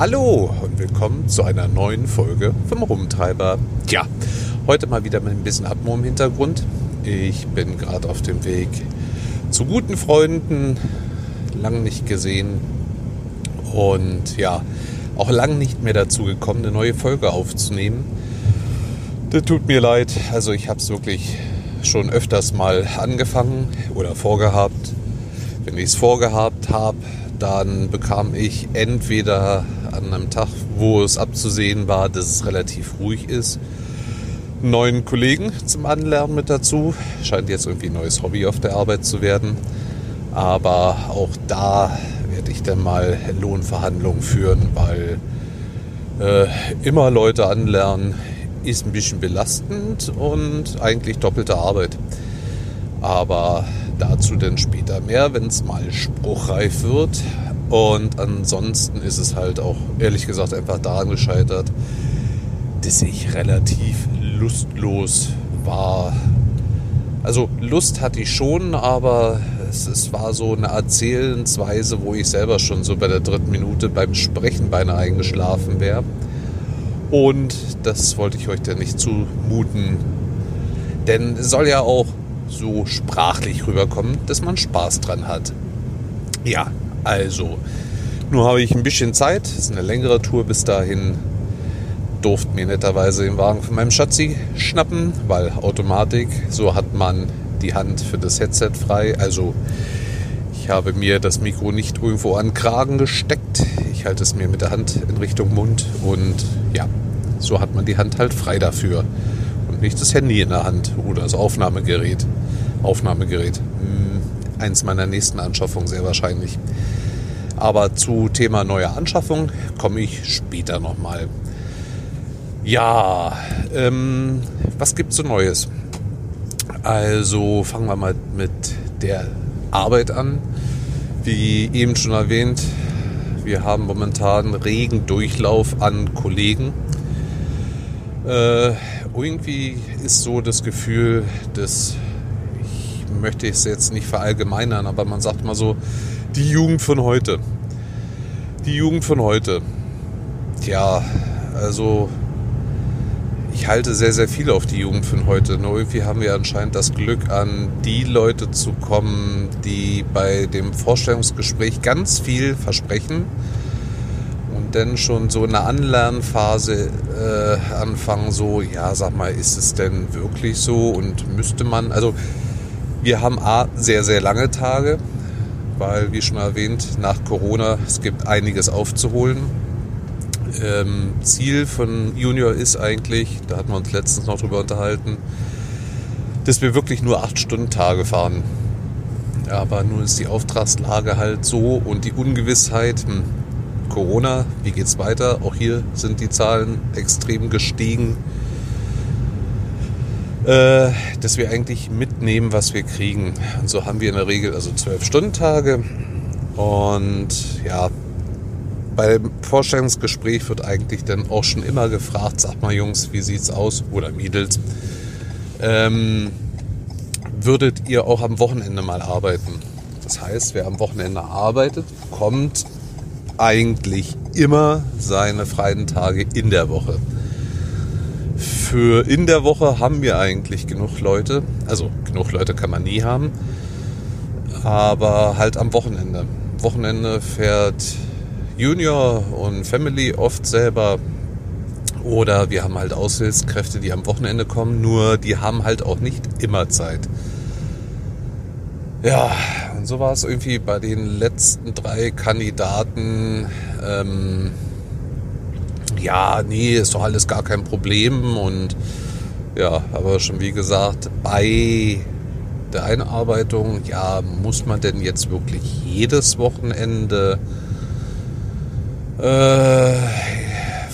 Hallo und willkommen zu einer neuen Folge vom Rumtreiber. Tja, heute mal wieder mit ein bisschen Atmo im Hintergrund. Ich bin gerade auf dem Weg zu guten Freunden, lang nicht gesehen und ja, auch lang nicht mehr dazu gekommen, eine neue Folge aufzunehmen. Das tut mir leid, also ich habe es wirklich schon öfters mal angefangen oder vorgehabt. Wenn ich es vorgehabt habe, dann bekam ich entweder an einem Tag, wo es abzusehen war, dass es relativ ruhig ist, neuen Kollegen zum Anlernen mit dazu. Scheint jetzt irgendwie ein neues Hobby auf der Arbeit zu werden. Aber auch da werde ich dann mal Lohnverhandlungen führen, weil äh, immer Leute anlernen ist ein bisschen belastend und eigentlich doppelte Arbeit. Aber dazu dann später mehr, wenn es mal spruchreif wird. Und ansonsten ist es halt auch ehrlich gesagt einfach daran gescheitert, dass ich relativ lustlos war. Also Lust hatte ich schon, aber es, es, war so eine Erzählensweise, wo ich selber schon so bei der dritten Minute beim Sprechen beinahe eingeschlafen wäre. Und das wollte ich euch dann nicht zumuten. Denn es soll ja auch so sprachlich rüberkommen, dass man Spaß dran hat. Ja, also, nun habe ich ein bisschen Zeit. Es ist eine längere Tour bis dahin. Durfte mir netterweise den Wagen von meinem Schatzi schnappen, weil Automatik, so hat man die Hand für das Headset frei. Also ich habe mir das Mikro nicht irgendwo an Kragen gesteckt. Ich halte es mir mit der Hand in Richtung Mund und ja, so hat man die Hand halt frei dafür. Und nicht das Handy in der Hand oder das Aufnahmegerät. Aufnahmegerät. Hm, eins meiner nächsten Anschaffungen sehr wahrscheinlich. Aber zu Thema neue Anschaffung komme ich später nochmal. Ja, ähm, was es so Neues? Also fangen wir mal mit der Arbeit an. Wie eben schon erwähnt, wir haben momentan regen Durchlauf an Kollegen. Äh, irgendwie ist so das Gefühl, dass ich möchte es jetzt nicht verallgemeinern, aber man sagt mal so, die Jugend von heute. Die Jugend von heute. Tja, also ich halte sehr, sehr viel auf die Jugend von heute. Nur irgendwie haben wir anscheinend das Glück, an die Leute zu kommen, die bei dem Vorstellungsgespräch ganz viel versprechen und dann schon so in der Anlernphase äh, anfangen, so, ja, sag mal, ist es denn wirklich so und müsste man, also wir haben A, sehr, sehr lange Tage, weil, wie schon erwähnt, nach Corona, es gibt einiges aufzuholen ähm, Ziel von Junior ist eigentlich, da hatten wir uns letztens noch drüber unterhalten, dass wir wirklich nur 8-Stunden-Tage fahren. Aber nun ist die Auftragslage halt so und die Ungewissheit, hm, Corona, wie geht's weiter? Auch hier sind die Zahlen extrem gestiegen. Äh, dass wir eigentlich mitnehmen, was wir kriegen. Und so haben wir in der Regel also 12-Stunden-Tage. Und ja, beim Vorstellungsgespräch wird eigentlich dann auch schon immer gefragt, sag mal Jungs, wie sieht's aus? Oder Mädels. Ähm, würdet ihr auch am Wochenende mal arbeiten? Das heißt, wer am Wochenende arbeitet, bekommt eigentlich immer seine freien Tage in der Woche. Für in der Woche haben wir eigentlich genug Leute. Also genug Leute kann man nie haben. Aber halt am Wochenende. Wochenende fährt Junior und Family oft selber. Oder wir haben halt Aushilfskräfte, die am Wochenende kommen, nur die haben halt auch nicht immer Zeit. Ja, und so war es irgendwie bei den letzten drei Kandidaten. Ähm, ja, nee, ist doch alles gar kein Problem. Und ja, aber schon wie gesagt, bei der Einarbeitung, ja, muss man denn jetzt wirklich jedes Wochenende äh,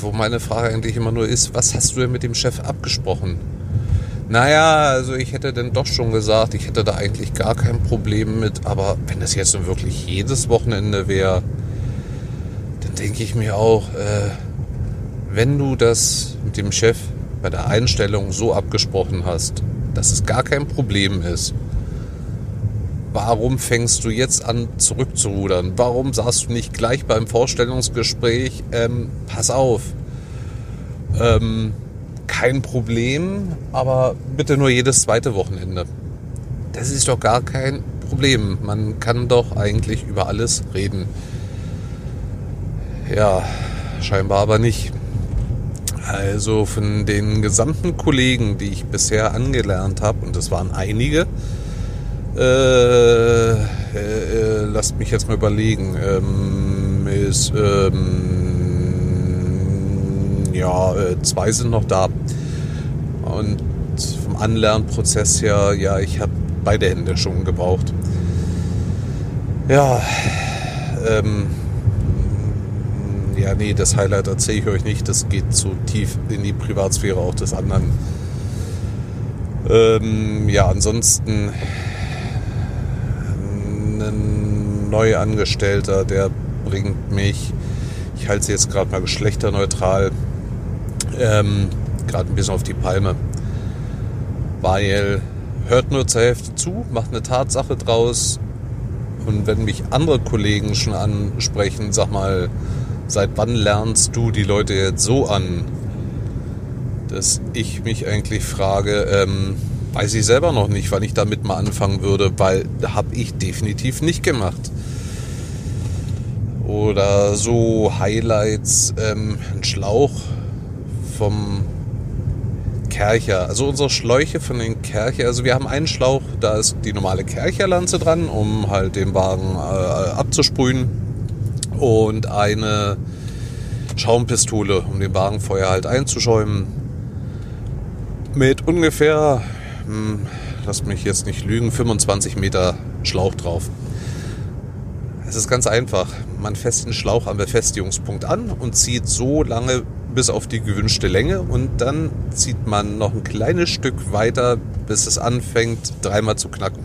wo meine Frage eigentlich immer nur ist, was hast du denn mit dem Chef abgesprochen? Naja, also ich hätte dann doch schon gesagt, ich hätte da eigentlich gar kein Problem mit, aber wenn das jetzt nun wirklich jedes Wochenende wäre, dann denke ich mir auch, äh, wenn du das mit dem Chef bei der Einstellung so abgesprochen hast, dass es gar kein Problem ist, warum fängst du jetzt an zurückzurudern? Warum sagst du nicht gleich beim Vorstellungsgespräch, ähm, pass auf, ähm, kein Problem, aber bitte nur jedes zweite Wochenende. Das ist doch gar kein Problem. Man kann doch eigentlich über alles reden. Ja, scheinbar aber nicht. Also von den gesamten Kollegen, die ich bisher angelernt habe, und das waren einige, äh, äh, lasst mich jetzt mal überlegen, ähm, ist, ähm, ja, äh, zwei sind noch da. Und vom Anlernprozess her, ja, ich habe beide Hände schon gebraucht. Ja, ähm, ja, nee, das Highlight erzähle ich euch nicht. Das geht zu tief in die Privatsphäre auch des anderen. Ähm, ja, ansonsten ein Neuangestellter, der bringt mich, ich halte sie jetzt gerade mal geschlechterneutral, ähm, gerade ein bisschen auf die Palme. Weil hört nur zur Hälfte zu, macht eine Tatsache draus. Und wenn mich andere Kollegen schon ansprechen, sag mal, seit wann lernst du die Leute jetzt so an, dass ich mich eigentlich frage, ähm, weiß ich selber noch nicht, wann ich damit mal anfangen würde, weil habe ich definitiv nicht gemacht. Oder so Highlights, ähm, ein Schlauch vom Kercher. Also unsere Schläuche von den Kercher. Also wir haben einen Schlauch, da ist die normale Kercherlanze dran, um halt den Wagen äh, abzusprühen und eine Schaumpistole, um den Wagenfeuer halt einzuschäumen. Mit ungefähr, hm, mich jetzt nicht lügen, 25 Meter Schlauch drauf. Es ist ganz einfach. Man fässt den Schlauch am Befestigungspunkt an und zieht so lange bis auf die gewünschte Länge und dann zieht man noch ein kleines Stück weiter, bis es anfängt dreimal zu knacken.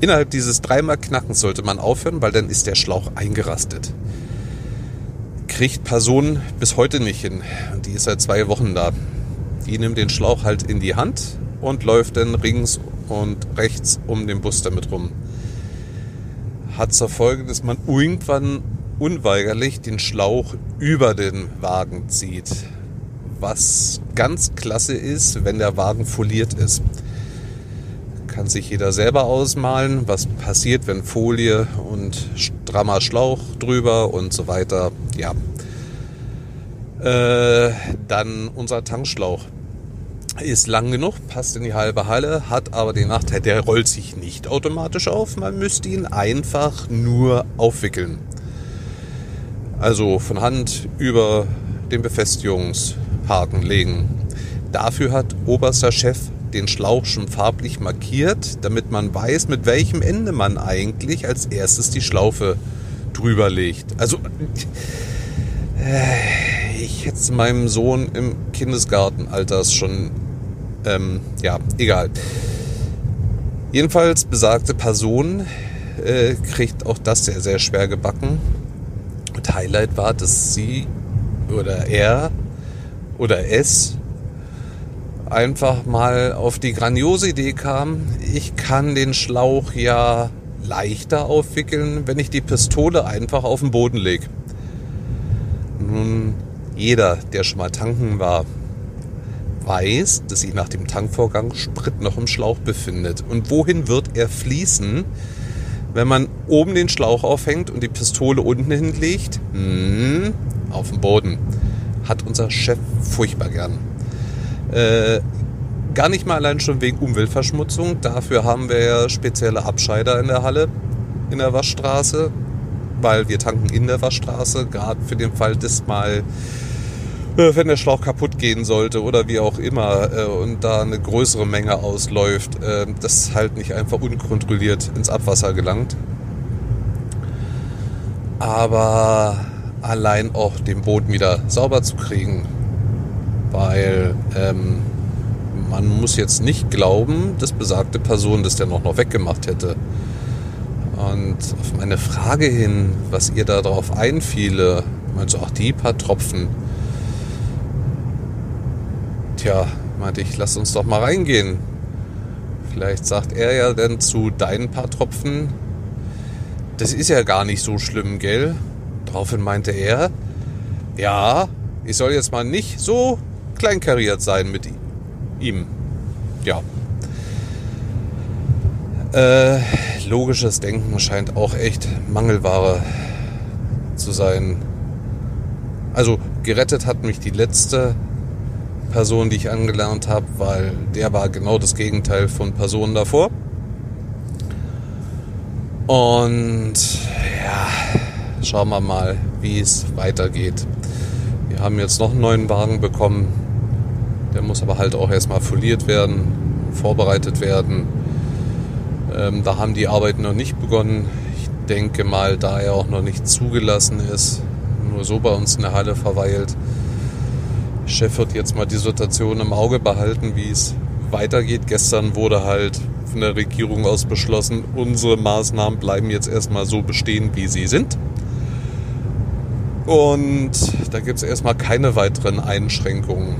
Innerhalb dieses dreimal Knackens sollte man aufhören, weil dann ist der Schlauch eingerastet. Kriegt Person bis heute nicht hin. Die ist seit zwei Wochen da. Die nimmt den Schlauch halt in die Hand und läuft dann rings und rechts um den Bus damit rum. Hat zur Folge, dass man irgendwann unweigerlich den Schlauch über den Wagen zieht. Was ganz klasse ist, wenn der Wagen foliert ist kann sich jeder selber ausmalen, was passiert, wenn Folie und strammer Schlauch drüber und so weiter. Ja. Äh, dann unser Tankschlauch ist lang genug, passt in die halbe Halle, hat aber den Nachteil, der rollt sich nicht automatisch auf. Man müsste ihn einfach nur aufwickeln. Also von Hand über den Befestigungshaken legen. Dafür hat oberster Chef den Schlauch schon farblich markiert, damit man weiß, mit welchem Ende man eigentlich als erstes die Schlaufe drüber legt. Also äh, ich hätte es meinem Sohn im Kindesgartenalter schon, ähm, ja, egal. Jedenfalls besagte Person äh, kriegt auch das sehr, sehr schwer gebacken. Und Highlight war, dass sie oder er oder es einfach mal auf die grandiose Idee kam, ich kann den Schlauch ja leichter aufwickeln, wenn ich die Pistole einfach auf den Boden lege. Nun, jeder, der schon mal tanken war, weiß, dass sich nach dem Tankvorgang Sprit noch im Schlauch befindet. Und wohin wird er fließen, wenn man oben den Schlauch aufhängt und die Pistole unten hinlegt? Hm, auf dem Boden. Hat unser Chef furchtbar gern. Äh, gar nicht mal allein schon wegen Umweltverschmutzung. Dafür haben wir ja spezielle Abscheider in der Halle, in der Waschstraße, weil wir tanken in der Waschstraße, gerade für den Fall, dass mal äh, wenn der Schlauch kaputt gehen sollte oder wie auch immer äh, und da eine größere Menge ausläuft, äh, das halt nicht einfach unkontrolliert ins Abwasser gelangt. Aber allein auch den Boden wieder sauber zu kriegen, weil ähm, man muss jetzt nicht glauben, dass besagte Person das dann auch noch weggemacht hätte. Und auf meine Frage hin, was ihr da drauf einfiele, meinte so, ach die paar Tropfen. Tja, meinte ich, lass uns doch mal reingehen. Vielleicht sagt er ja dann zu deinen paar Tropfen, das ist ja gar nicht so schlimm, gell? Daraufhin meinte er, ja, ich soll jetzt mal nicht so kleinkariert sein mit ihm. Ja. Äh, logisches Denken scheint auch echt Mangelware zu sein. Also gerettet hat mich die letzte Person, die ich angelernt habe, weil der war genau das Gegenteil von Personen davor. Und ja, schauen wir mal, wie es weitergeht. Wir haben jetzt noch einen neuen Wagen bekommen. Der muss aber halt auch erstmal foliert werden, vorbereitet werden. Ähm, da haben die Arbeiten noch nicht begonnen. Ich denke mal, da er auch noch nicht zugelassen ist, nur so bei uns in der Halle verweilt, Chef wird jetzt mal die Situation im Auge behalten, wie es weitergeht. Gestern wurde halt von der Regierung aus beschlossen, unsere Maßnahmen bleiben jetzt erstmal so bestehen, wie sie sind. Und da gibt es erstmal keine weiteren Einschränkungen.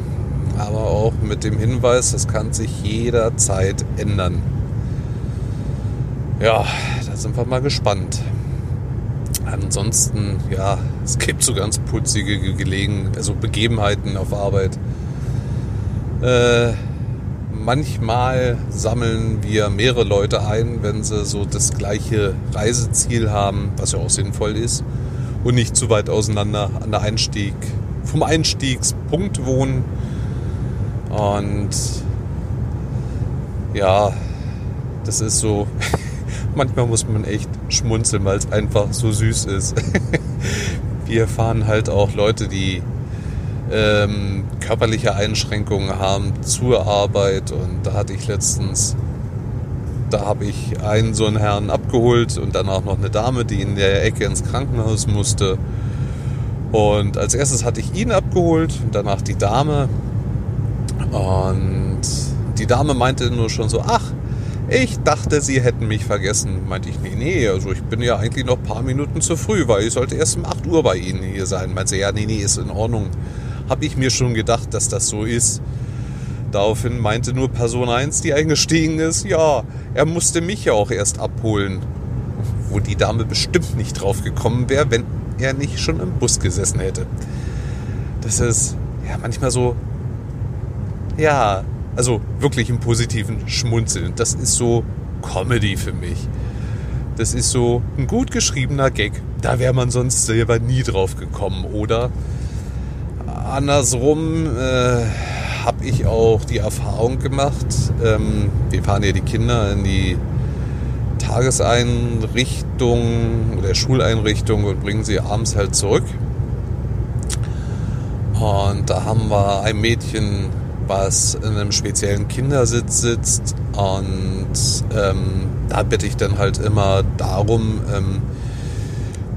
Aber auch mit dem Hinweis, das kann sich jederzeit ändern. Ja, da sind wir mal gespannt. Ansonsten, ja, es gibt so ganz putzige Gelegen, also Begebenheiten auf Arbeit. Äh, manchmal sammeln wir mehrere Leute ein, wenn sie so das gleiche Reiseziel haben, was ja auch sinnvoll ist, und nicht zu weit auseinander an der Einstieg, vom Einstiegspunkt wohnen. Und ja, das ist so, manchmal muss man echt schmunzeln, weil es einfach so süß ist. Wir fahren halt auch Leute, die ähm, körperliche Einschränkungen haben zur Arbeit. Und da hatte ich letztens, da habe ich einen so einen Herrn abgeholt und danach noch eine Dame, die in der Ecke ins Krankenhaus musste. Und als erstes hatte ich ihn abgeholt und danach die Dame. Und die Dame meinte nur schon so, ach, ich dachte, sie hätten mich vergessen. Meinte ich, nee, nee, also ich bin ja eigentlich noch ein paar Minuten zu früh, weil ich sollte erst um 8 Uhr bei Ihnen hier sein. Meinte sie, ja, nee, nee, ist in Ordnung. Habe ich mir schon gedacht, dass das so ist. Daraufhin meinte nur Person 1, die eingestiegen ist, ja, er musste mich ja auch erst abholen. Wo die Dame bestimmt nicht drauf gekommen wäre, wenn er nicht schon im Bus gesessen hätte. Das ist ja manchmal so, ja, also wirklich im positiven Schmunzeln. Das ist so Comedy für mich. Das ist so ein gut geschriebener Gag. Da wäre man sonst selber nie drauf gekommen. Oder andersrum äh, habe ich auch die Erfahrung gemacht. Ähm, wir fahren ja die Kinder in die Tageseinrichtung oder Schuleinrichtung und bringen sie abends halt zurück. Und da haben wir ein Mädchen was in einem speziellen Kindersitz sitzt. Und ähm, da bitte ich dann halt immer darum, ähm,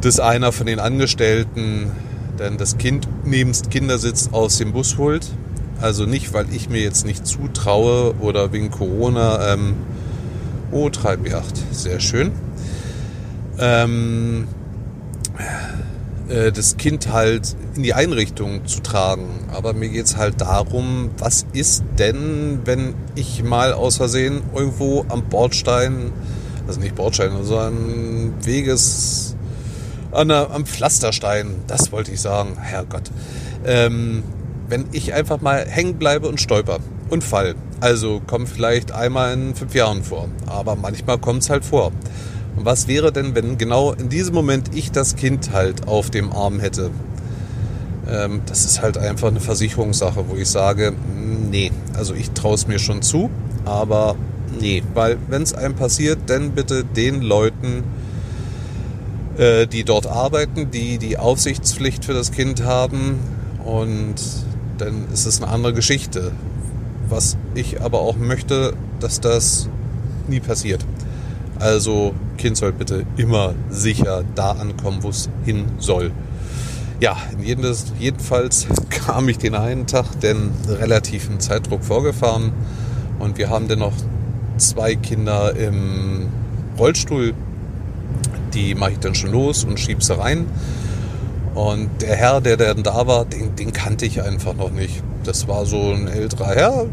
dass einer von den Angestellten dann das Kind nebst Kindersitz aus dem Bus holt. Also nicht, weil ich mir jetzt nicht zutraue oder wegen Corona. Ähm, oh, Treibjacht, sehr schön. Ähm, äh, das Kind halt in die Einrichtung zu tragen. Aber mir geht es halt darum, was ist denn, wenn ich mal aus Versehen irgendwo am Bordstein, also nicht Bordstein, sondern Weges, an der, am Pflasterstein, das wollte ich sagen, Herrgott, ähm, wenn ich einfach mal hängen bleibe und stolper und fall. Also kommt vielleicht einmal in fünf Jahren vor, aber manchmal kommt es halt vor. Was wäre denn, wenn genau in diesem Moment ich das Kind halt auf dem Arm hätte? Ähm, das ist halt einfach eine Versicherungssache, wo ich sage, nee, also ich traue es mir schon zu, aber nee, weil wenn es einem passiert, dann bitte den Leuten, äh, die dort arbeiten, die die Aufsichtspflicht für das Kind haben und dann ist es eine andere Geschichte. Was ich aber auch möchte, dass das nie passiert. Also Kind soll bitte immer sicher da ankommen, wo es hin soll. Ja, jedenfalls kam ich den einen Tag den relativen Zeitdruck vorgefahren und wir haben dann noch zwei Kinder im Rollstuhl. Die mache ich dann schon los und schieb sie rein. Und der Herr, der dann da war, den, den kannte ich einfach noch nicht. Das war so ein älterer Herr,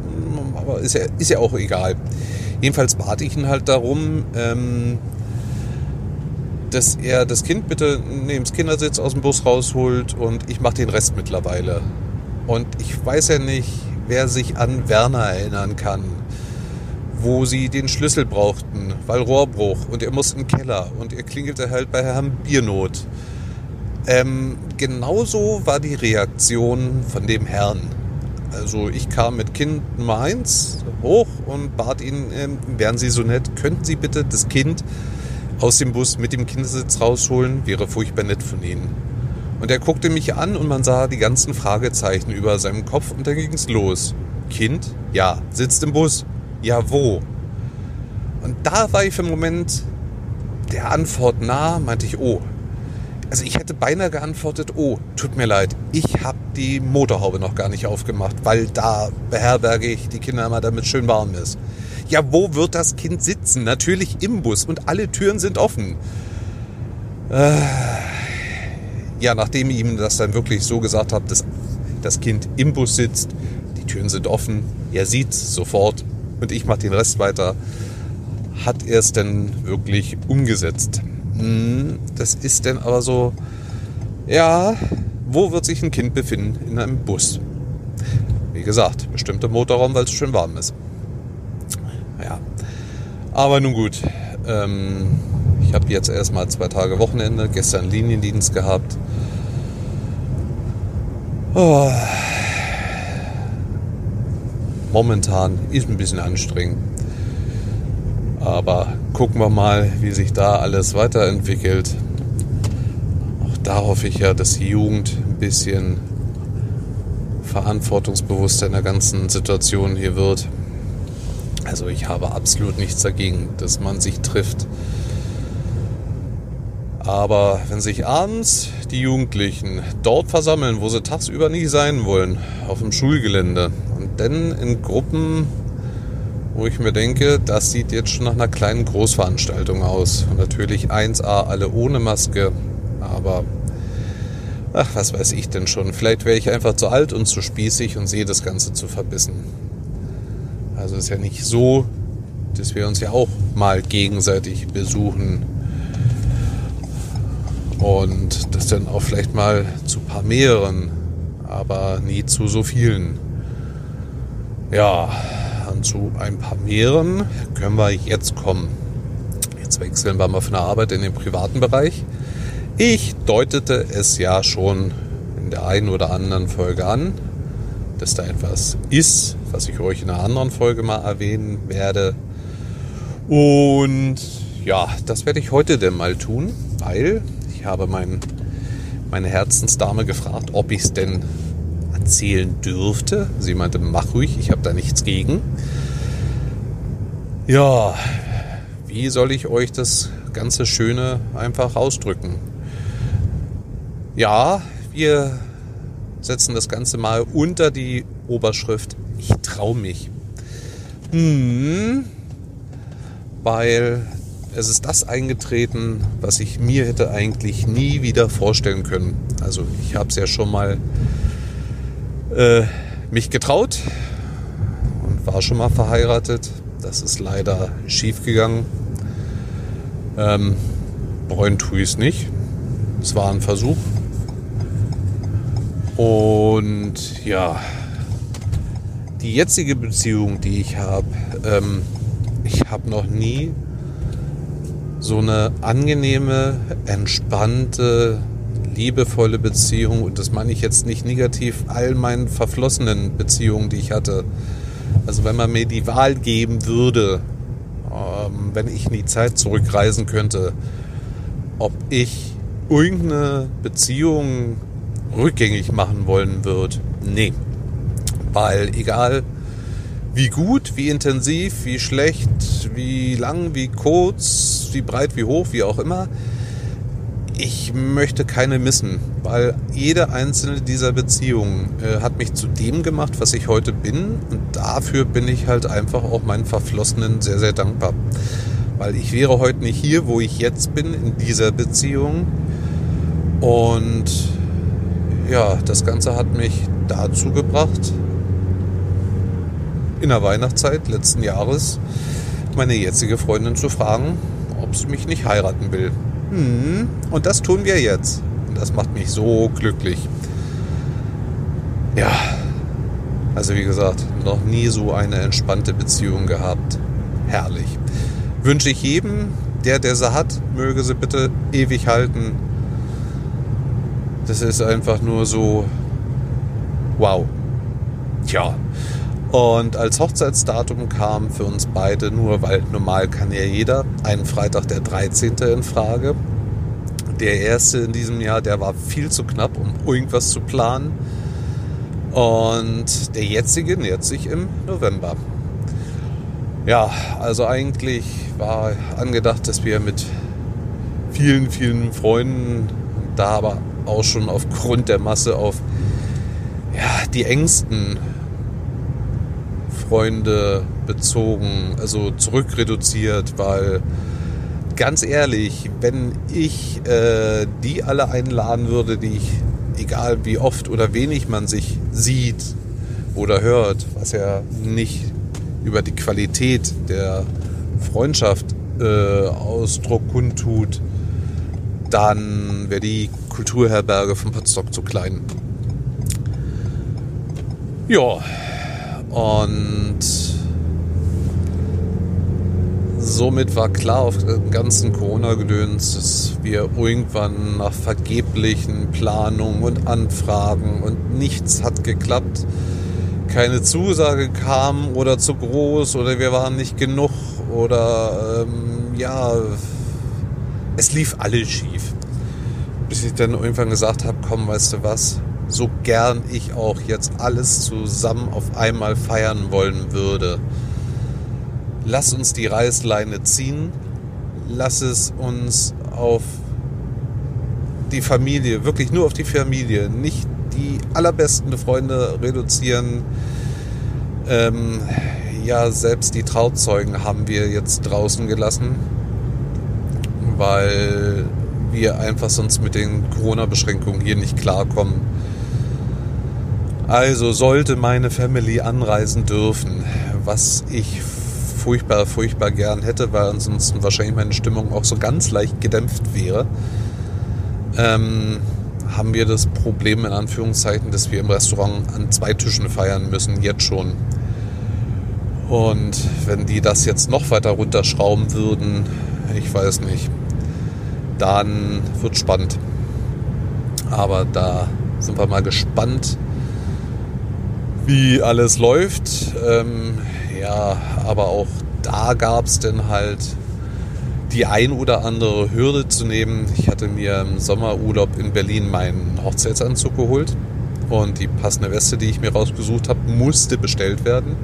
aber ist ja, ist ja auch egal. Jedenfalls bat ich ihn halt darum, ähm, dass er das Kind bitte neben das Kindersitz aus dem Bus rausholt und ich mache den Rest mittlerweile. Und ich weiß ja nicht, wer sich an Werner erinnern kann, wo sie den Schlüssel brauchten, weil Rohrbruch und er muss in den Keller und er klingelte halt bei Herrn Biernot. Ähm, genauso war die Reaktion von dem Herrn. Also ich kam mit Kind Nummer 1 hoch und bat ihn, äh, wären Sie so nett, könnten Sie bitte das Kind aus dem Bus mit dem Kindersitz rausholen? Wäre furchtbar nett von Ihnen. Und er guckte mich an und man sah die ganzen Fragezeichen über seinem Kopf und dann ging es los. Kind? Ja. Sitzt im Bus? Ja, wo? Und da war ich einen Moment der Antwort nah, meinte ich, oh, also ich hätte beinahe geantwortet, oh, tut mir leid, ich habe die Motorhaube noch gar nicht aufgemacht, weil da beherberge ich die Kinder immer, damit schön warm ist. Ja, wo wird das Kind sitzen? Natürlich im Bus und alle Türen sind offen. Äh, ja, nachdem ich ihm das dann wirklich so gesagt habe, dass das Kind im Bus sitzt, die Türen sind offen, er sieht sofort und ich mache den Rest weiter, hat er es dann wirklich umgesetzt. Hm, das ist denn aber so, ja, wo wird sich ein Kind befinden? In einem Bus. Wie gesagt, bestimmter Motorraum, weil es schön warm ist. Ja, aber nun gut. Ähm, ich habe jetzt erstmal zwei Tage Wochenende, gestern Liniendienst gehabt. Oh. Momentan ist ein bisschen anstrengend. Aber gucken wir mal, wie sich da alles weiterentwickelt. Da hoffe ich ja, dass die Jugend ein bisschen verantwortungsbewusster in der ganzen Situation hier wird. Also ich habe absolut nichts dagegen, dass man sich trifft. Aber wenn sich abends die Jugendlichen dort versammeln, wo sie tagsüber nie sein wollen, auf dem Schulgelände und dann in Gruppen wo ich mir denke, das sieht jetzt schon nach einer kleinen Großveranstaltung aus. Und natürlich 1A alle ohne Maske, aber ach, was weiß ich denn schon. Vielleicht wäre ich einfach zu alt und zu spießig und sehe das Ganze zu verbissen. Also ist ja nicht so, dass wir uns ja auch mal gegenseitig besuchen und das dann auch vielleicht mal zu paar mehreren, aber nie zu so vielen. Ja, und zu ein paar mehreren können wir jetzt kommen. Jetzt wechseln wir mal von der Arbeit in den privaten Bereich. Ich deutete es ja schon in der einen oder anderen Folge an, dass da etwas ist, was ich euch in einer anderen Folge mal erwähnen werde. Und ja, das werde ich heute denn mal tun, weil ich habe mein, meine Herzensdame gefragt, ob ich es denn erzählen dürfte. Sie meinte, mach ruhig, ich habe da nichts gegen. Ja, wie soll ich euch das ganze Schöne einfach ausdrücken? Ja, wir setzen das Ganze mal unter die Oberschrift Ich traue mich. Hm, weil es ist das eingetreten, was ich mir hätte eigentlich nie wieder vorstellen können. Also ich habe es ja schon mal äh, mich getraut und war schon mal verheiratet. Das ist leider schief gegangen. Ähm, bereuen tue ich es nicht. Es war ein Versuch. Und ja, die jetzige Beziehung, die ich habe, ähm, ich habe noch nie so eine angenehme, entspannte, liebevolle Beziehung, und das meine ich jetzt nicht negativ, all meinen verflossenen Beziehungen, die ich hatte. Also wenn man mir die Wahl geben würde, ähm, wenn ich in die Zeit zurückreisen könnte, ob ich irgendeine Beziehung rückgängig machen wollen würde, nee. Weil egal wie gut, wie intensiv, wie schlecht, wie lang, wie kurz, wie breit, wie hoch, wie auch immer, ich möchte keine missen, weil jede einzelne dieser Beziehungen äh, hat mich zu dem gemacht, was ich heute bin. Und dafür bin ich halt einfach auch meinen Verflossenen sehr, sehr dankbar. Weil ich wäre heute nicht hier, wo ich jetzt bin, in dieser Beziehung. Und ja, das Ganze hat mich dazu gebracht, in der Weihnachtszeit letzten Jahres meine jetzige Freundin zu fragen, ob sie mich nicht heiraten will. Hm, und das tun wir jetzt. Und das macht mich so glücklich. Ja, also wie gesagt, noch nie so eine entspannte Beziehung gehabt. Herrlich. Wünsche ich jedem, der, der sie hat, möge sie bitte ewig halten. Das ist einfach nur so wow. Tja. Und als Hochzeitsdatum kam für uns beide nur, weil normal kann ja jeder, einen Freitag der 13. in Frage. Der erste in diesem Jahr, der war viel zu knapp, um irgendwas zu planen. Und der jetzige nähert sich im November. Ja, also eigentlich war angedacht, dass wir mit vielen, vielen Freunden, da aber auch schon aufgrund der Masse auf ja, die engsten Freunde bezogen, also zurückreduziert, weil ganz ehrlich, wenn ich äh, die alle einladen würde, die ich egal wie oft oder wenig man sich sieht oder hört, was ja nicht über die Qualität der Freundschaft äh, Ausdruck kundtut, dann wäre die Kulturherberge von Potsdok zu klein. Ja, und somit war klar auf dem ganzen Corona-Gedöns, dass wir irgendwann nach vergeblichen Planungen und Anfragen und nichts hat geklappt, keine Zusage kam oder zu groß oder wir waren nicht genug oder ähm, ja, es lief alles schief. Bis ich dann irgendwann gesagt habe, komm, weißt du was, so gern ich auch jetzt alles zusammen auf einmal feiern wollen würde lass uns die Reißleine ziehen, lass es uns auf die Familie, wirklich nur auf die Familie, nicht die allerbesten Freunde reduzieren. Ähm, ja, selbst die Trauzeugen haben wir jetzt draußen gelassen, weil wir einfach sonst mit den Corona-Beschränkungen hier nicht klarkommen. Also sollte meine Family anreisen dürfen, was ich furchtbar, furchtbar gern hätte, weil ansonsten wahrscheinlich meine Stimmung auch so ganz leicht gedämpft wäre, ähm, haben wir das Problem in Anführungszeichen, dass wir im Restaurant an zwei Tischen feiern müssen, jetzt schon. Und wenn die das jetzt noch weiter runterschrauben würden, ich weiß nicht, dann wird spannend. Aber da sind wir mal gespannt, wie alles läuft. Ähm, ja, aber auch da gab es dann halt die ein oder andere Hürde zu nehmen. Ich hatte mir im Sommerurlaub in Berlin meinen Hochzeitsanzug geholt und die passende Weste, die ich mir rausgesucht habe, musste bestellt werden.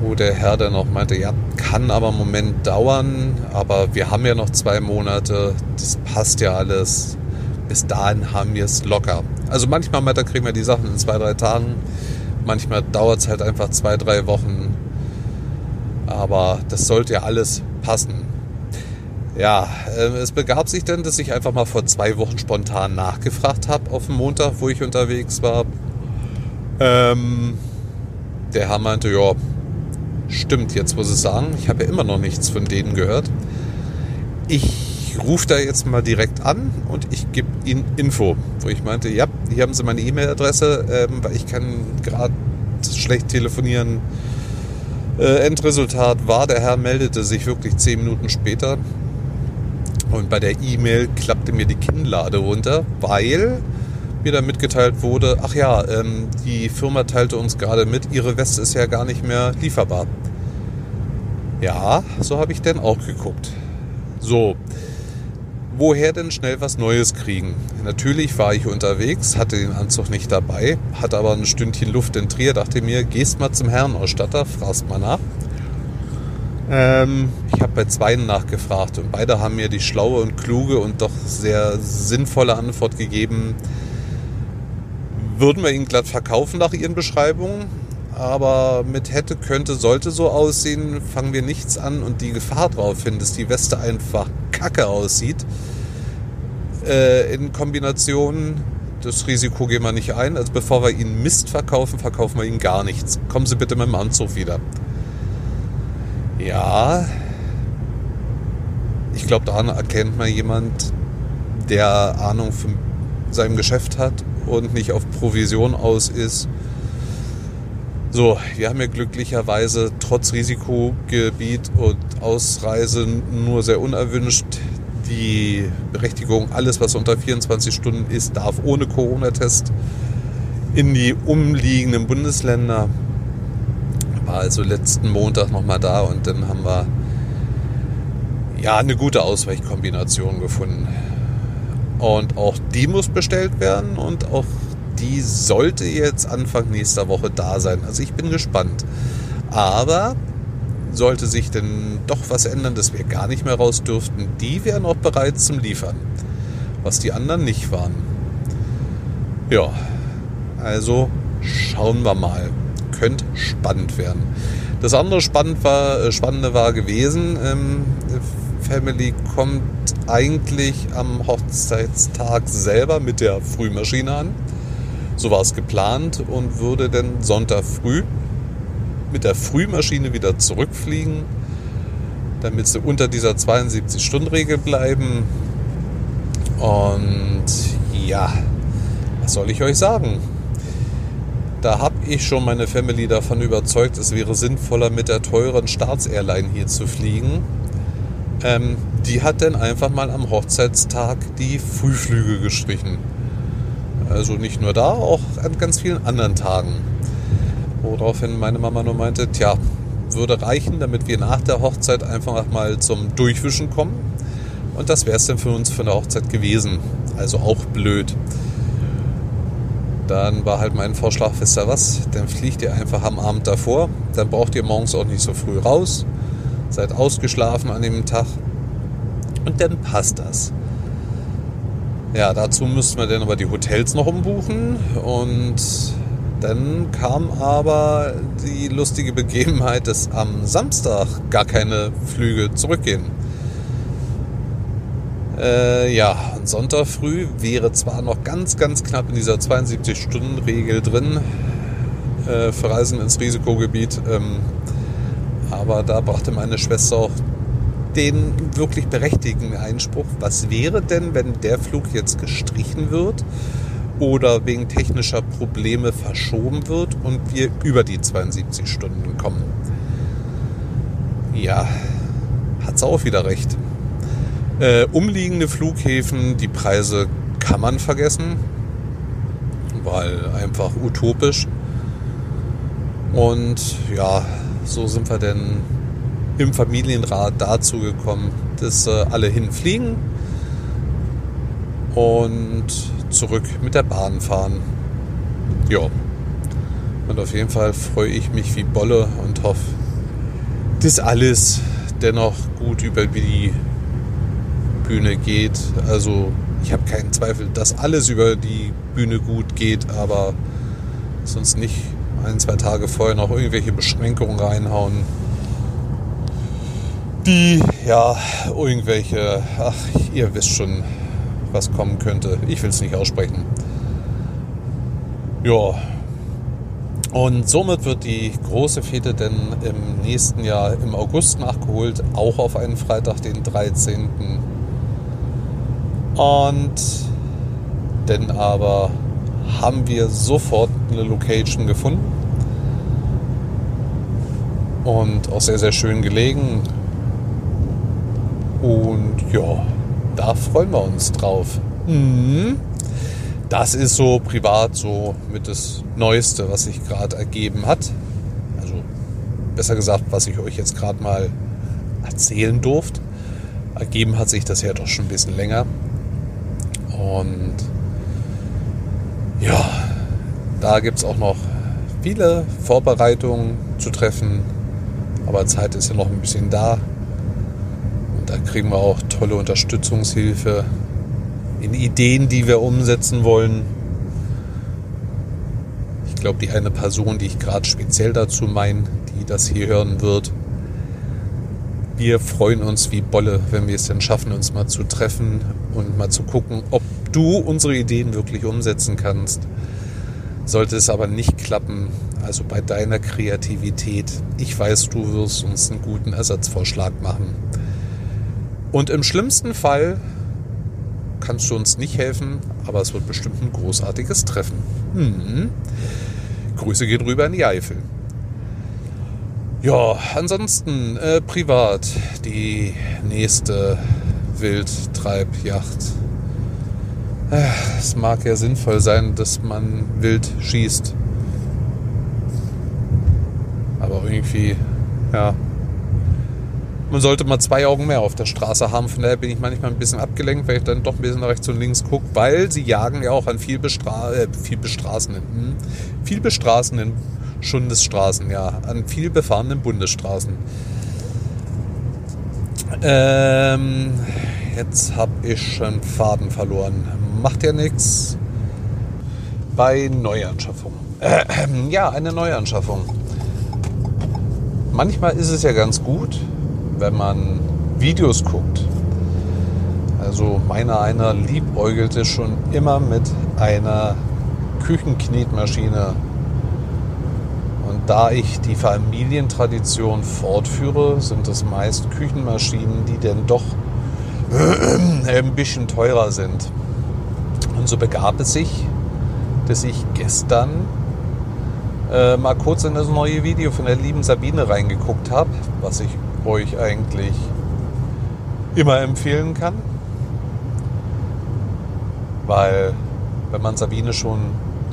Wo der Herr dann auch meinte, ja, kann aber einen Moment dauern, aber wir haben ja noch zwei Monate, das passt ja alles. Bis dahin haben wir es locker. Also manchmal da kriegen wir die Sachen in zwei, drei Tagen. Manchmal dauert es halt einfach zwei, drei Wochen. Aber das sollte ja alles passen. Ja, äh, es begab sich dann, dass ich einfach mal vor zwei Wochen spontan nachgefragt habe auf dem Montag, wo ich unterwegs war. Ähm, der Herr meinte, ja, stimmt, jetzt muss ich sagen, ich habe ja immer noch nichts von denen gehört. Ich rufe da jetzt mal direkt an und ich gebe Ihnen Info. Wo ich meinte, ja, hier haben Sie meine E-Mail-Adresse, ähm, weil ich kann gerade schlecht telefonieren äh, Endresultat war, der Herr meldete sich wirklich zehn Minuten später und bei der E-Mail klappte mir die Kinnlade runter, weil mir dann mitgeteilt wurde, ach ja, ähm, die Firma teilte uns gerade mit, ihre Weste ist ja gar nicht mehr lieferbar. Ja, so habe ich denn auch geguckt. So, woher denn schnell was Neues kriegen? Natürlich war ich unterwegs, hatte den Anzug nicht dabei, hatte aber ein Stündchen Luft in Trier, dachte mir, gehst mal zum Herrenausstatter, fragst mal nach. Ähm, ich habe bei zweien nachgefragt und beide haben mir die schlaue und kluge und doch sehr sinnvolle Antwort gegeben. Würden wir ihn glatt verkaufen nach ihren Beschreibungen, aber mit hätte, könnte, sollte so aussehen, fangen wir nichts an und die Gefahr drauf hin, dass die Weste einfach kacke aussieht, äh, in Kombination, das Risiko gehen wir nicht ein. Also bevor wir ihnen Mist verkaufen, verkaufen wir ihnen gar nichts. Kommen Sie bitte mit dem Anzug wieder. Ja, ich glaube, daran erkennt man jemand, der Ahnung von seinem Geschäft hat und nicht auf Provision aus ist. So, wir haben ja glücklicherweise trotz Risikogebiet und Ausreise nur sehr unerwünscht die Berechtigung, alles was unter 24 Stunden ist, darf ohne Corona-Test in die umliegenden Bundesländer. War also letzten Montag nochmal da und dann haben wir ja eine gute Ausweichkombination gefunden. Und auch die muss bestellt werden und auch die sollte jetzt Anfang nächster Woche da sein. Also ich bin gespannt. Aber sollte sich denn doch was ändern, dass wir gar nicht mehr raus dürften, die wären auch bereit zum Liefern. Was die anderen nicht waren. Ja, also schauen wir mal. Könnte spannend werden. Das andere spannend war, äh, Spannende war gewesen, ähm, Family kommt eigentlich am Hochzeitstag selber mit der Frühmaschine an. So war es geplant und würde dann Sonntag früh mit der Frühmaschine wieder zurückfliegen, damit sie unter dieser 72-Stunden-Regel bleiben. Und ja, was soll ich euch sagen? Da habe ich schon meine Family davon überzeugt, es wäre sinnvoller, mit der teuren Staatsairline hier zu fliegen. Ähm, die hat dann einfach mal am Hochzeitstag die Frühflüge gestrichen. Also nicht nur da, auch an ganz vielen anderen Tagen. Woraufhin meine Mama nur meinte, tja, würde reichen, damit wir nach der Hochzeit einfach mal zum Durchwischen kommen. Und das wäre es dann für uns für eine Hochzeit gewesen. Also auch blöd. Dann war halt mein Vorschlag, wisst ihr was, dann fliegt ihr einfach am Abend davor. Dann braucht ihr morgens auch nicht so früh raus. Seid ausgeschlafen an dem Tag. Und dann passt das. Ja, dazu müssten wir dann aber die Hotels noch umbuchen. Und dann kam aber die lustige Begebenheit, dass am Samstag gar keine Flüge zurückgehen. Äh, ja, Sonntag früh wäre zwar noch ganz, ganz knapp in dieser 72-Stunden-Regel drin äh, für Reisen ins Risikogebiet, ähm, aber da brachte meine Schwester auch den wirklich berechtigten Einspruch, was wäre denn, wenn der Flug jetzt gestrichen wird oder wegen technischer Probleme verschoben wird und wir über die 72 Stunden kommen. Ja, hat sie auch wieder recht. Äh, umliegende Flughäfen, die Preise kann man vergessen, weil einfach utopisch. Und ja, so sind wir denn im Familienrat dazu gekommen, dass äh, alle hinfliegen und zurück mit der Bahn fahren. Ja. Und auf jeden Fall freue ich mich wie Bolle und hoffe, dass alles dennoch gut über die Bühne geht. Also ich habe keinen Zweifel, dass alles über die Bühne gut geht, aber sonst nicht ein, zwei Tage vorher noch irgendwelche Beschränkungen reinhauen, die ja irgendwelche, ach, ihr wisst schon, was kommen könnte. Ich will es nicht aussprechen. Ja. Und somit wird die große Fete denn im nächsten Jahr im August nachgeholt, auch auf einen Freitag, den 13. Und dann aber haben wir sofort eine Location gefunden. Und auch sehr, sehr schön gelegen. Und ja, da freuen wir uns drauf. Mhm. Das ist so privat so mit das Neueste, was sich gerade ergeben hat. Also besser gesagt, was ich euch jetzt gerade mal erzählen durfte. Ergeben hat sich das ja doch schon ein bisschen länger. Und ja, da gibt es auch noch viele Vorbereitungen zu treffen. Aber Zeit ist ja noch ein bisschen da. Und da kriegen wir auch tolle Unterstützungshilfe in Ideen, die wir umsetzen wollen. Ich glaube, die eine Person, die ich gerade speziell dazu meine, die das hier hören wird, wir freuen uns wie Bolle, wenn wir es dann schaffen, uns mal zu treffen und mal zu gucken, ob du unsere Ideen wirklich umsetzen kannst. Sollte es aber nicht klappen, also bei deiner Kreativität. Ich weiß, du wirst uns einen guten Ersatzvorschlag machen. Und im schlimmsten Fall kannst du uns nicht helfen, aber es wird bestimmt ein großartiges Treffen. Mhm. Grüße gehen rüber in die Eifel. Ja, ansonsten äh, privat die nächste Wildtreibjacht. Es mag ja sinnvoll sein, dass man wild schießt. Aber irgendwie, ja, man sollte mal zwei Augen mehr auf der Straße haben. Von daher bin ich manchmal ein bisschen abgelenkt, weil ich dann doch ein bisschen nach rechts und links gucke, weil sie jagen ja auch an viel, Bestra äh, viel bestraßenden, hm, viel bestraßenden Schundesstraßen, ja, an viel befahrenen Bundesstraßen. Ähm, jetzt habe ich schon Faden verloren. Macht ja nichts. Bei Neuanschaffung. Äh, ja, eine Neuanschaffung. Manchmal ist es ja ganz gut, wenn man Videos guckt. Also meiner einer liebäugelte schon immer mit einer Küchenknetmaschine. Und da ich die Familientradition fortführe, sind es meist Küchenmaschinen, die denn doch ein bisschen teurer sind. So begab es sich, dass ich gestern äh, mal kurz in das neue Video von der lieben Sabine reingeguckt habe, was ich euch eigentlich immer empfehlen kann. Weil wenn man Sabine schon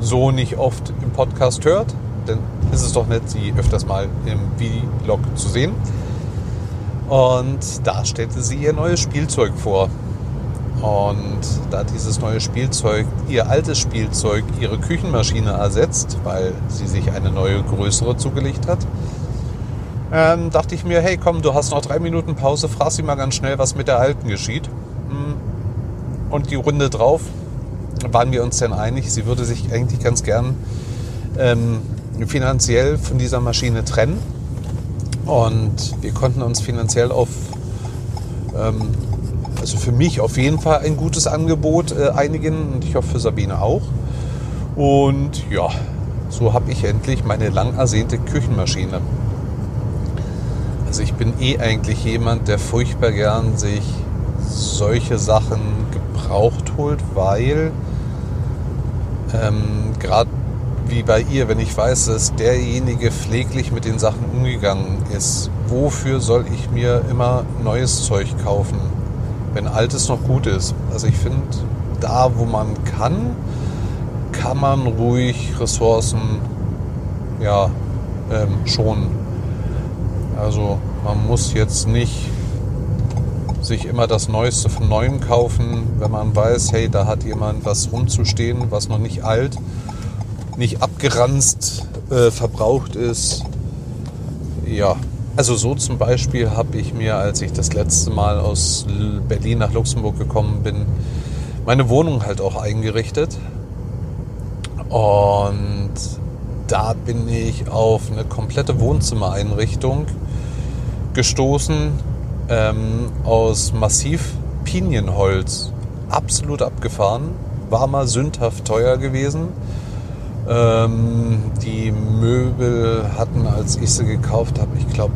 so nicht oft im Podcast hört, dann ist es doch nett, sie öfters mal im Vlog zu sehen. Und da stellte sie ihr neues Spielzeug vor. Und da dieses neue Spielzeug, ihr altes Spielzeug, ihre Küchenmaschine ersetzt, weil sie sich eine neue größere zugelegt hat, ähm, dachte ich mir, hey komm, du hast noch drei Minuten Pause, frag sie mal ganz schnell, was mit der alten geschieht. Hm. Und die Runde drauf waren wir uns denn einig, sie würde sich eigentlich ganz gern ähm, finanziell von dieser Maschine trennen. Und wir konnten uns finanziell auf, ähm, also für mich auf jeden Fall ein gutes Angebot äh, einigen und ich hoffe für Sabine auch. Und ja, so habe ich endlich meine lang ersehnte Küchenmaschine. Also ich bin eh eigentlich jemand, der furchtbar gern sich solche Sachen gebraucht holt, weil ähm, gerade wie bei ihr, wenn ich weiß, dass derjenige pfleglich mit den Sachen umgegangen ist, wofür soll ich mir immer neues Zeug kaufen, wenn altes noch gut ist? Also ich finde, da wo man kann, kann man ruhig Ressourcen ja, ähm, schonen. Also man muss jetzt nicht sich immer das Neueste von Neuem kaufen, wenn man weiß, hey, da hat jemand was rumzustehen, was noch nicht alt, nicht abgeranzt, äh, verbraucht ist. Ja, also so zum Beispiel habe ich mir, als ich das letzte Mal aus Berlin nach Luxemburg gekommen bin, meine Wohnung halt auch eingerichtet. Und da bin ich auf eine komplette Wohnzimmereinrichtung gestoßen ähm, aus massiv Pinienholz. Absolut abgefahren. War mal sündhaft teuer gewesen. Ähm, die Möbel hatten, als ich sie gekauft habe, ich glaube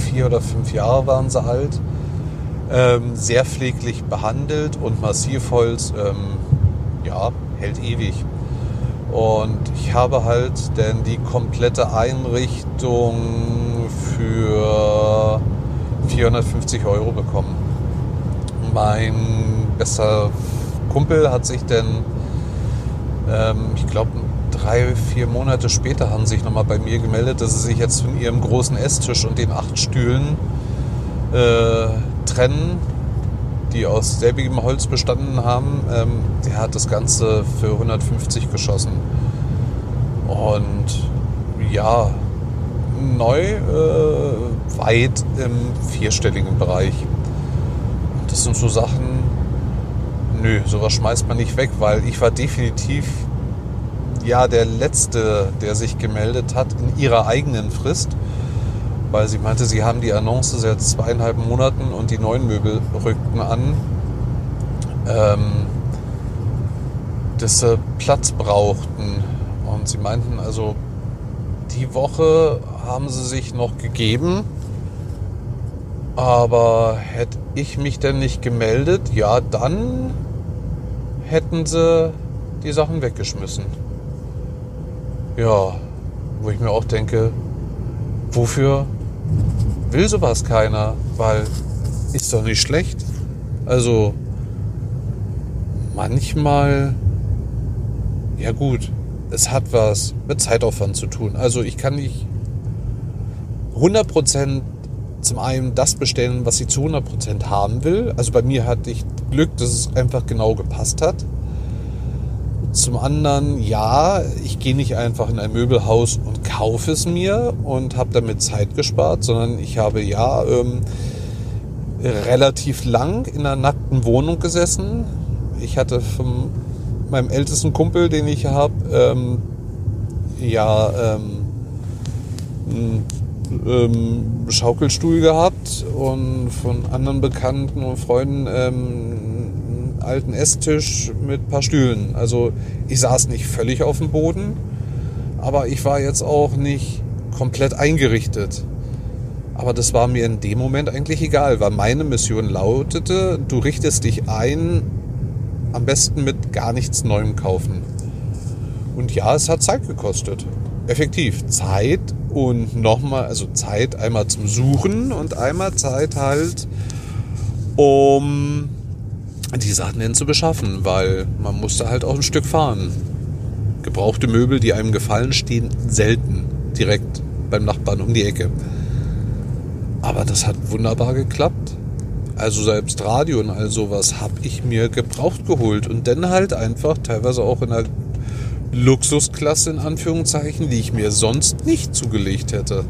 vier oder fünf Jahre waren sie alt. Ähm, sehr pfleglich behandelt und Massivholz, ähm, ja, hält ewig. Und ich habe halt denn die komplette Einrichtung für 450 Euro bekommen. Mein bester Kumpel hat sich denn, ähm, ich glaube, drei, vier Monate später haben sich nochmal bei mir gemeldet, dass sie sich jetzt von ihrem großen Esstisch und den acht Stühlen äh, trennen, die aus selbigem Holz bestanden haben. Ähm, der hat das Ganze für 150 geschossen. Und ja, neu äh, weit im vierstelligen Bereich. Und das sind so Sachen, nö, sowas schmeißt man nicht weg, weil ich war definitiv ja der Letzte, der sich gemeldet hat in ihrer eigenen Frist. Weil sie meinte, sie haben die Annonce seit zweieinhalb Monaten und die neuen Möbel rückten an. Ähm, dass sie Platz brauchten. Und sie meinten also, die Woche haben sie sich noch gegeben. Aber hätte ich mich denn nicht gemeldet, ja, dann hätten sie die Sachen weggeschmissen. Ja, wo ich mir auch denke, wofür will sowas keiner? Weil ist doch nicht schlecht. Also manchmal, ja gut, es hat was mit Zeitaufwand zu tun. Also ich kann nicht 100% zum einen das bestellen, was ich zu 100% haben will. Also bei mir hatte ich Glück, dass es einfach genau gepasst hat. Zum anderen, ja, ich gehe nicht einfach in ein Möbelhaus und kaufe es mir und habe damit Zeit gespart, sondern ich habe ja ähm, relativ lang in einer nackten Wohnung gesessen. Ich hatte von meinem ältesten Kumpel, den ich habe, ähm, ja, ähm, ähm, Schaukelstuhl gehabt und von anderen Bekannten und Freunden ähm, alten Esstisch mit ein paar Stühlen. Also ich saß nicht völlig auf dem Boden, aber ich war jetzt auch nicht komplett eingerichtet. Aber das war mir in dem Moment eigentlich egal, weil meine Mission lautete, du richtest dich ein, am besten mit gar nichts Neuem kaufen. Und ja, es hat Zeit gekostet. Effektiv. Zeit und nochmal, also Zeit einmal zum Suchen und einmal Zeit halt, um die Sachen denn zu beschaffen, weil man musste halt auch ein Stück fahren. Gebrauchte Möbel, die einem gefallen, stehen selten direkt beim Nachbarn um die Ecke. Aber das hat wunderbar geklappt. Also selbst Radio und all sowas habe ich mir gebraucht geholt und dann halt einfach teilweise auch in einer Luxusklasse in Anführungszeichen, die ich mir sonst nicht zugelegt hätte.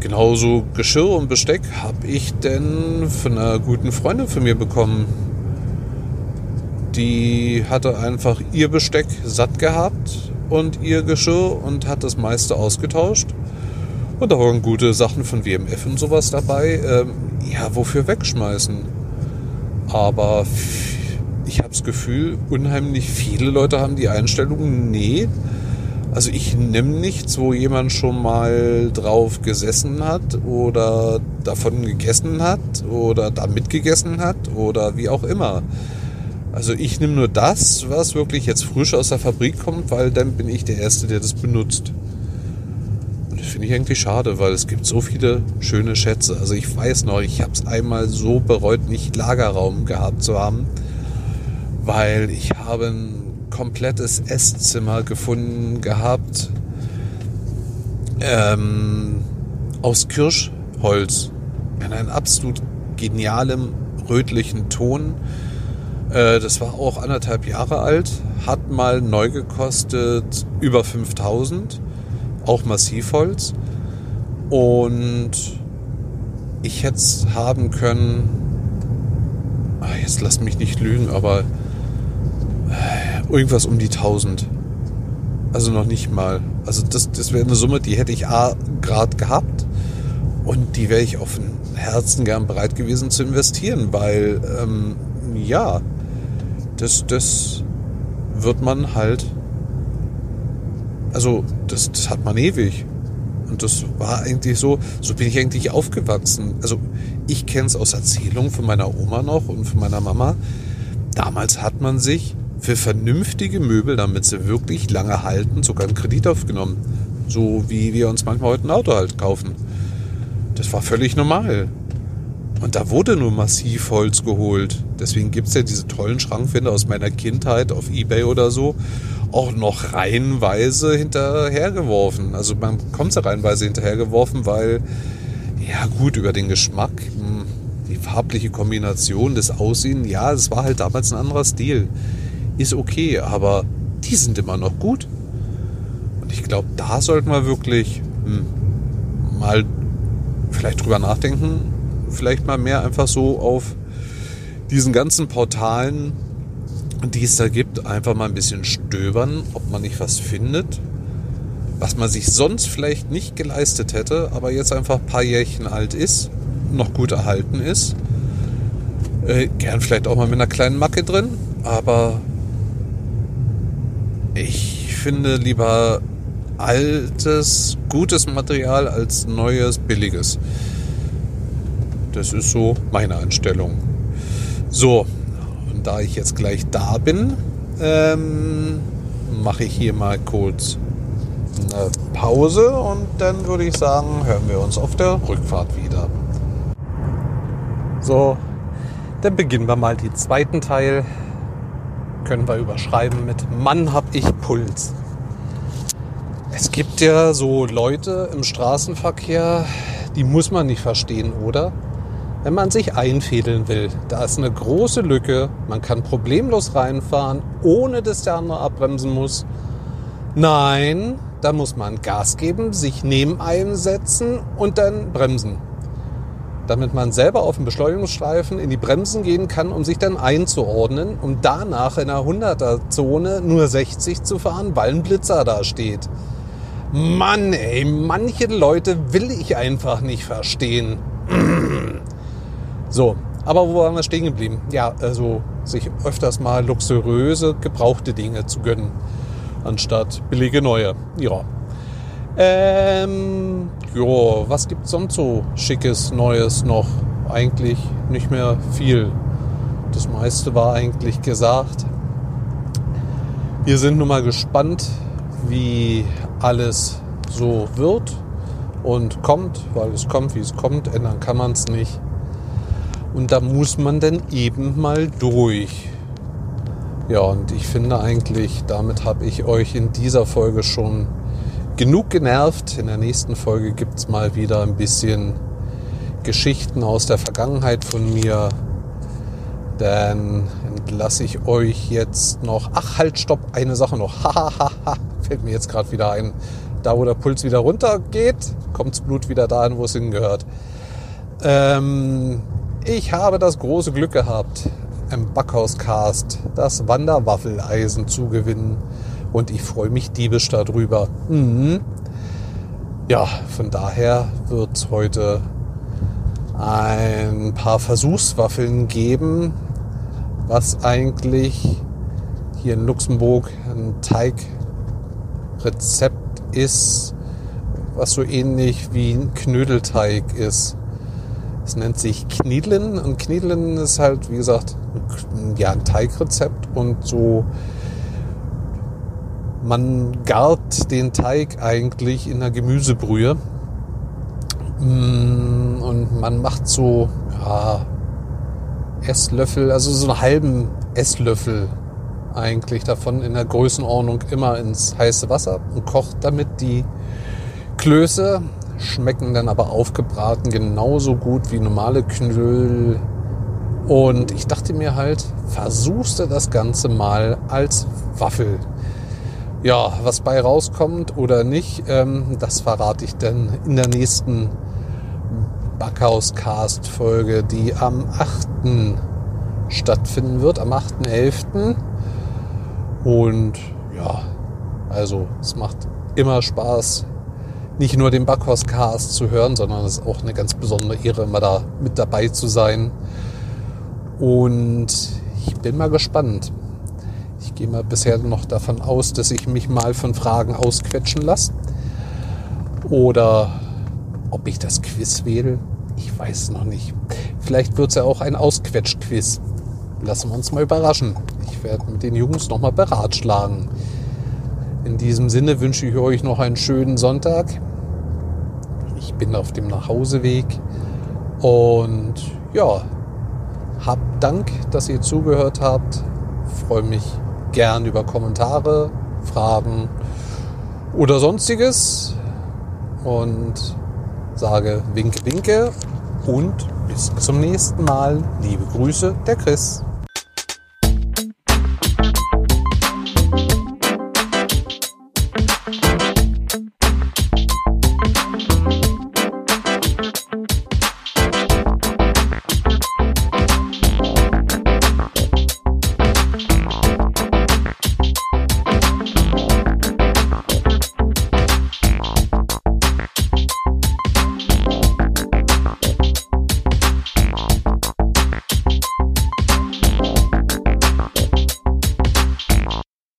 Genauso Geschirr und Besteck habe ich denn von einer guten Freundin von mir bekommen. Die hatte einfach ihr Besteck satt gehabt und ihr Geschirr und hat das meiste ausgetauscht. Und da waren gute Sachen von WMF und sowas dabei. Ähm, ja, wofür wegschmeißen? Aber ich habe das Gefühl, unheimlich viele Leute haben die Einstellung, nee, also ich nehme nichts, wo jemand schon mal drauf gesessen hat oder davon gegessen hat oder damit gegessen hat oder wie auch immer. Also ich nehme nur das, was wirklich jetzt frisch aus der Fabrik kommt, weil dann bin ich der Erste, der das benutzt. Und das finde ich eigentlich schade, weil es gibt so viele schöne Schätze. Also ich weiß noch, ich habe es einmal so bereut, nicht Lagerraum gehabt zu haben, weil ich habe ein komplettes Esszimmer gefunden gehabt ähm, aus Kirschholz in einem absolut genialem rötlichen Ton. Äh, das war auch anderthalb Jahre alt, hat mal neu gekostet über 5000, auch Massivholz. Und ich hätte es haben können, ah, jetzt lass mich nicht lügen, aber irgendwas um die 1000. Also noch nicht mal. Also das, das wäre eine Summe, die hätte ich A gerade gehabt und die wäre ich auf dem Herzen gern bereit gewesen zu investieren, weil ähm, ja, das, das wird man halt, also das, das hat man ewig. Und das war eigentlich so, so bin ich eigentlich aufgewachsen. Also ich kenne es aus Erzählungen von meiner Oma noch und von meiner Mama. Damals hat man sich für vernünftige Möbel, damit sie wirklich lange halten, sogar einen Kredit aufgenommen. So wie wir uns manchmal heute ein Auto halt kaufen. Das war völlig normal. Und da wurde nur Massivholz geholt. Deswegen gibt es ja diese tollen Schrankwände aus meiner Kindheit auf Ebay oder so auch noch reihenweise hinterhergeworfen. Also man kommt ja reihenweise hinterhergeworfen, weil, ja gut, über den Geschmack, hm, die farbliche Kombination, das Aussehen, ja, es war halt damals ein anderer Stil ist okay, aber die sind immer noch gut. Und ich glaube, da sollten wir wirklich hm, mal vielleicht drüber nachdenken, vielleicht mal mehr einfach so auf diesen ganzen Portalen, die es da gibt, einfach mal ein bisschen stöbern, ob man nicht was findet, was man sich sonst vielleicht nicht geleistet hätte, aber jetzt einfach ein paar Jährchen alt ist, noch gut erhalten ist. Äh, gern vielleicht auch mal mit einer kleinen Macke drin, aber ich finde lieber altes, gutes Material als neues, billiges. Das ist so meine Anstellung. So, und da ich jetzt gleich da bin, ähm, mache ich hier mal kurz eine Pause und dann würde ich sagen, hören wir uns auf der Rückfahrt wieder. So, dann beginnen wir mal den zweiten Teil. Können wir überschreiben mit Mann hab ich Puls. Es gibt ja so Leute im Straßenverkehr, die muss man nicht verstehen, oder? Wenn man sich einfädeln will, da ist eine große Lücke, man kann problemlos reinfahren, ohne dass der andere abbremsen muss. Nein, da muss man Gas geben, sich neben einem setzen und dann bremsen damit man selber auf dem Beschleunigungsstreifen in die Bremsen gehen kann, um sich dann einzuordnen, um danach in einer 100er-Zone nur 60 zu fahren, weil ein Blitzer da steht. Mann, ey, manche Leute will ich einfach nicht verstehen. so, aber wo waren wir stehen geblieben? Ja, also sich öfters mal luxuriöse, gebrauchte Dinge zu gönnen, anstatt billige neue. Ja, ähm, jo, was gibt's sonst so schickes Neues noch? Eigentlich nicht mehr viel. Das meiste war eigentlich gesagt. Wir sind nun mal gespannt, wie alles so wird und kommt, weil es kommt, wie es kommt. Ändern kann man es nicht. Und da muss man dann eben mal durch. Ja, und ich finde eigentlich, damit habe ich euch in dieser Folge schon genug genervt. In der nächsten Folge gibt es mal wieder ein bisschen Geschichten aus der Vergangenheit von mir. Dann entlasse ich euch jetzt noch. Ach, halt, stopp, eine Sache noch. Hahaha, fällt mir jetzt gerade wieder ein. Da, wo der Puls wieder runter geht, kommt das Blut wieder dahin, wo es hingehört. Ähm, ich habe das große Glück gehabt, im Backhauscast das Wanderwaffeleisen zu gewinnen und ich freue mich diebisch darüber. Mhm. Ja, von daher wird es heute ein paar Versuchswaffeln geben, was eigentlich hier in Luxemburg ein Teigrezept ist, was so ähnlich wie ein Knödelteig ist. Es nennt sich Kniedeln und Kniedeln ist halt, wie gesagt, ja, ein Teigrezept und so man gart den Teig eigentlich in der Gemüsebrühe mm, und man macht so ja, Esslöffel, also so einen halben Esslöffel eigentlich davon in der Größenordnung immer ins heiße Wasser und kocht damit die Klöße, schmecken dann aber aufgebraten genauso gut wie normale Knödel. Und ich dachte mir halt, versuchst du das Ganze mal als Waffel. Ja, was bei rauskommt oder nicht, ähm, das verrate ich dann in der nächsten Backhaus-Cast-Folge, die am 8. stattfinden wird, am 8.11. Und ja, also es macht immer Spaß, nicht nur den Backhaus-Cast zu hören, sondern es ist auch eine ganz besondere Ehre, immer da mit dabei zu sein. Und ich bin mal gespannt. Ich gehe mal bisher noch davon aus, dass ich mich mal von Fragen ausquetschen lasse. Oder ob ich das Quiz wähle, ich weiß noch nicht. Vielleicht wird es ja auch ein Ausquetsch-Quiz. Lassen wir uns mal überraschen. Ich werde mit den Jungs nochmal beratschlagen. In diesem Sinne wünsche ich euch noch einen schönen Sonntag. Ich bin auf dem Nachhauseweg. Und ja, habt Dank, dass ihr zugehört habt. Freue mich gern über Kommentare, Fragen oder sonstiges und sage Winke, Winke und bis zum nächsten Mal. Liebe Grüße, der Chris.